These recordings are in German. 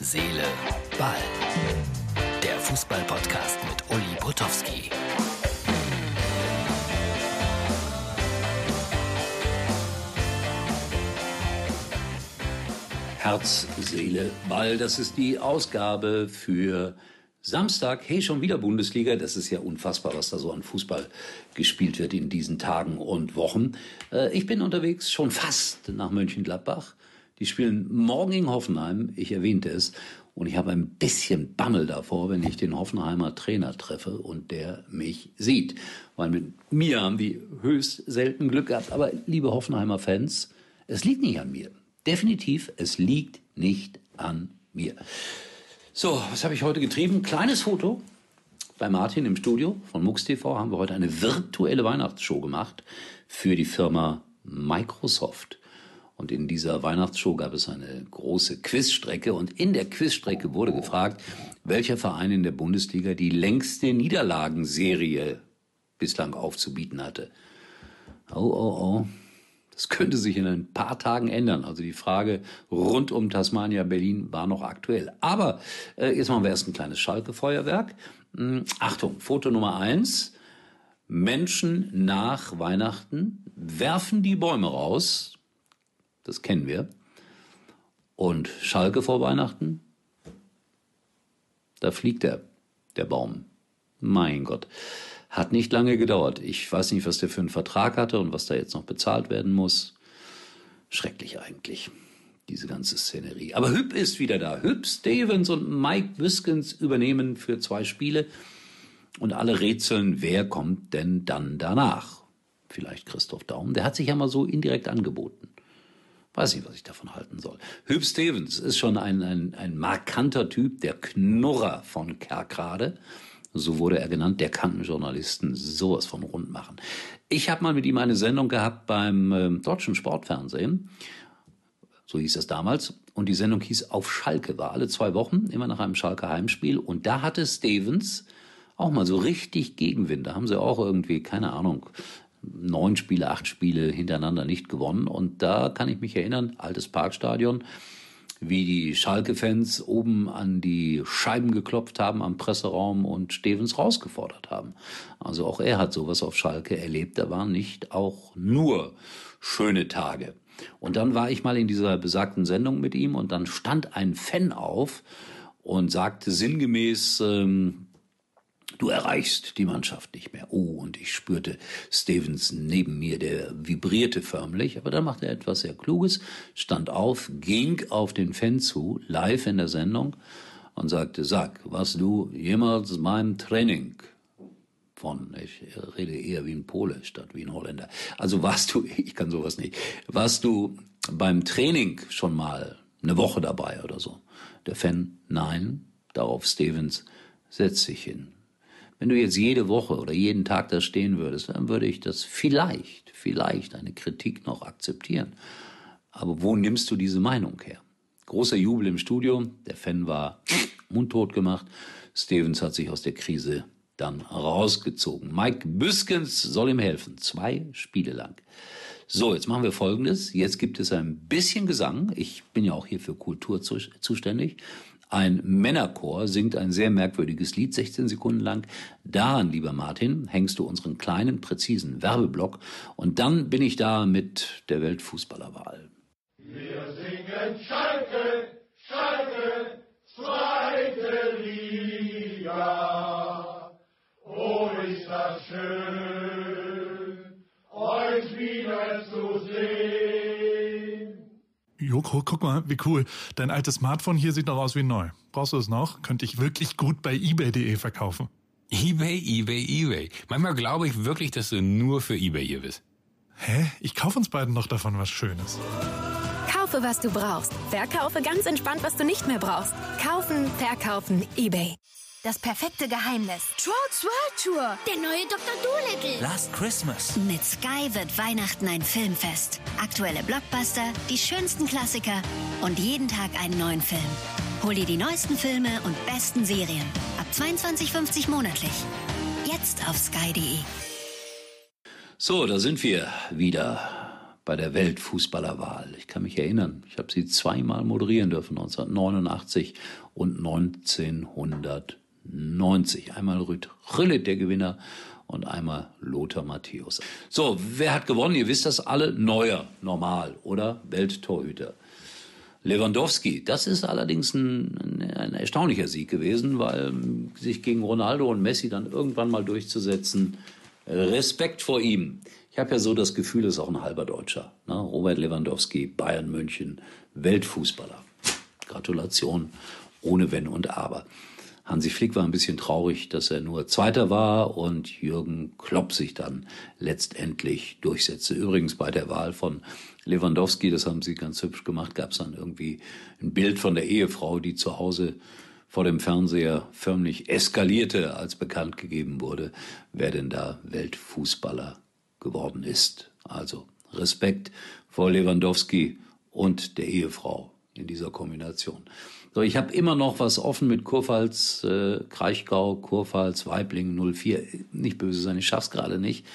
Seele, Ball. Der Fußball-Podcast mit Uli Potowski. Herz, Seele, Ball. Das ist die Ausgabe für Samstag. Hey, schon wieder Bundesliga. Das ist ja unfassbar, was da so an Fußball gespielt wird in diesen Tagen und Wochen. Äh, ich bin unterwegs schon fast nach Mönchengladbach. Die spielen morgen in Hoffenheim. Ich erwähnte es. Und ich habe ein bisschen Bammel davor, wenn ich den Hoffenheimer Trainer treffe und der mich sieht. Weil mit mir haben die höchst selten Glück gehabt. Aber liebe Hoffenheimer Fans, es liegt nicht an mir. Definitiv, es liegt nicht an mir. So, was habe ich heute getrieben? Kleines Foto bei Martin im Studio von MUX TV haben wir heute eine virtuelle Weihnachtsshow gemacht für die Firma Microsoft. Und in dieser Weihnachtsshow gab es eine große Quizstrecke und in der Quizstrecke wurde gefragt, welcher Verein in der Bundesliga die längste Niederlagenserie bislang aufzubieten hatte. Oh, oh, oh. Das könnte sich in ein paar Tagen ändern. Also die Frage rund um Tasmania Berlin war noch aktuell. Aber äh, jetzt machen wir erst ein kleines Schalke-Feuerwerk. Hm, Achtung, Foto Nummer eins. Menschen nach Weihnachten werfen die Bäume raus. Das kennen wir. Und Schalke vor Weihnachten, da fliegt der, der Baum. Mein Gott. Hat nicht lange gedauert. Ich weiß nicht, was der für einen Vertrag hatte und was da jetzt noch bezahlt werden muss. Schrecklich eigentlich, diese ganze Szenerie. Aber Hüb ist wieder da. Hüb Stevens und Mike Wiskens übernehmen für zwei Spiele. Und alle rätseln, wer kommt denn dann danach? Vielleicht Christoph Daum. Der hat sich ja mal so indirekt angeboten. Weiß nicht, was ich davon halten soll. Hüb Stevens ist schon ein, ein, ein markanter Typ, der Knurrer von Kerkrade so wurde er genannt, der kann Journalisten sowas von rund machen. Ich habe mal mit ihm eine Sendung gehabt beim äh, deutschen Sportfernsehen, so hieß es damals, und die Sendung hieß Auf Schalke, war alle zwei Wochen, immer nach einem Schalke Heimspiel, und da hatte Stevens auch mal so richtig Gegenwind. Da haben sie auch irgendwie, keine Ahnung, neun Spiele, acht Spiele hintereinander nicht gewonnen. Und da kann ich mich erinnern, altes Parkstadion, wie die Schalke-Fans oben an die Scheiben geklopft haben am Presseraum und Stevens rausgefordert haben. Also auch er hat sowas auf Schalke erlebt. Da waren nicht auch nur schöne Tage. Und dann war ich mal in dieser besagten Sendung mit ihm und dann stand ein Fan auf und sagte sinngemäß, ähm, Du erreichst die Mannschaft nicht mehr. Oh, und ich spürte Stevens neben mir, der vibrierte förmlich, aber dann machte er etwas sehr Kluges, stand auf, ging auf den Fan zu, live in der Sendung, und sagte, sag, warst du jemals beim Training von, ich rede eher wie ein Pole statt wie ein Holländer. Also warst du, ich kann sowas nicht, warst du beim Training schon mal eine Woche dabei oder so? Der Fan, nein. Darauf Stevens, setz sich hin. Wenn du jetzt jede Woche oder jeden Tag da stehen würdest, dann würde ich das vielleicht, vielleicht eine Kritik noch akzeptieren. Aber wo nimmst du diese Meinung her? Großer Jubel im Studio, der Fan war mundtot gemacht. Stevens hat sich aus der Krise dann rausgezogen. Mike Büskens soll ihm helfen, zwei Spiele lang. So, jetzt machen wir Folgendes. Jetzt gibt es ein bisschen Gesang. Ich bin ja auch hier für Kultur zuständig. Ein Männerchor singt ein sehr merkwürdiges Lied, 16 Sekunden lang. Daran, lieber Martin, hängst du unseren kleinen, präzisen Werbeblock. Und dann bin ich da mit der Weltfußballerwahl. Wir singen Schalke, Schalke, zweite Liga. Oh, ist das schön, Joko, guck mal, wie cool. Dein altes Smartphone hier sieht noch aus wie neu. Brauchst du es noch? Könnte ich wirklich gut bei eBay.de verkaufen. eBay, eBay, eBay. Manchmal glaube ich wirklich, dass du nur für eBay hier bist. Hä? Ich kaufe uns beiden noch davon was Schönes. Kaufe, was du brauchst. Verkaufe ganz entspannt, was du nicht mehr brauchst. Kaufen, verkaufen, eBay. Das perfekte Geheimnis. Trolls World Tour. Der neue Dr. Dolittle. Last Christmas. Mit Sky wird Weihnachten ein Filmfest. Aktuelle Blockbuster, die schönsten Klassiker und jeden Tag einen neuen Film. Hol dir die neuesten Filme und besten Serien. Ab 22,50 monatlich. Jetzt auf sky.de. So, da sind wir wieder bei der Weltfußballerwahl. Ich kann mich erinnern, ich habe sie zweimal moderieren dürfen, 1989 und 1990. Einmal Rüd Rüllit, der Gewinner, und einmal Lothar Matthäus. So, wer hat gewonnen? Ihr wisst das alle. Neuer, normal, oder? Welttorhüter. Lewandowski, das ist allerdings ein, ein, erstaunlicher Sieg gewesen, weil sich gegen Ronaldo und Messi dann irgendwann mal durchzusetzen, Respekt vor ihm. Ich habe ja so das Gefühl, ist auch ein halber Deutscher. Ne? Robert Lewandowski, Bayern München, Weltfußballer. Gratulation, ohne Wenn und Aber. Hansi Flick war ein bisschen traurig, dass er nur Zweiter war und Jürgen Klopp sich dann letztendlich durchsetzte. Übrigens bei der Wahl von Lewandowski, das haben sie ganz hübsch gemacht, gab es dann irgendwie ein Bild von der Ehefrau, die zu Hause vor dem Fernseher förmlich eskalierte, als bekannt gegeben wurde, wer denn da Weltfußballer geworden ist. Also Respekt vor Lewandowski und der Ehefrau in dieser Kombination. So, ich habe immer noch was offen mit Kurpfalz, äh, Kraichgau, Kurpfalz, Weibling 04. Nicht böse sein, ich schaff's gerade nicht.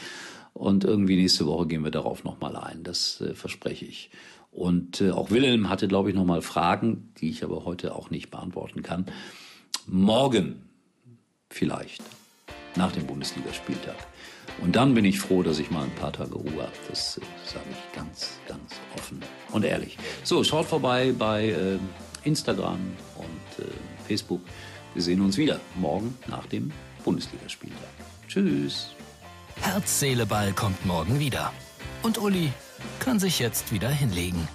Und irgendwie nächste Woche gehen wir darauf nochmal ein. Das äh, verspreche ich. Und äh, auch Wilhelm hatte, glaube ich, nochmal Fragen, die ich aber heute auch nicht beantworten kann. Morgen vielleicht, nach dem Bundesligaspieltag. Und dann bin ich froh, dass ich mal ein paar Tage Ruhe habe. Das äh, sage ich ganz, ganz offen und ehrlich. So, schaut vorbei bei äh, Instagram und äh, Facebook. Wir sehen uns wieder morgen nach dem Bundesligaspieltag. Tschüss. Herz, Seele, Ball kommt morgen wieder. Und Uli kann sich jetzt wieder hinlegen.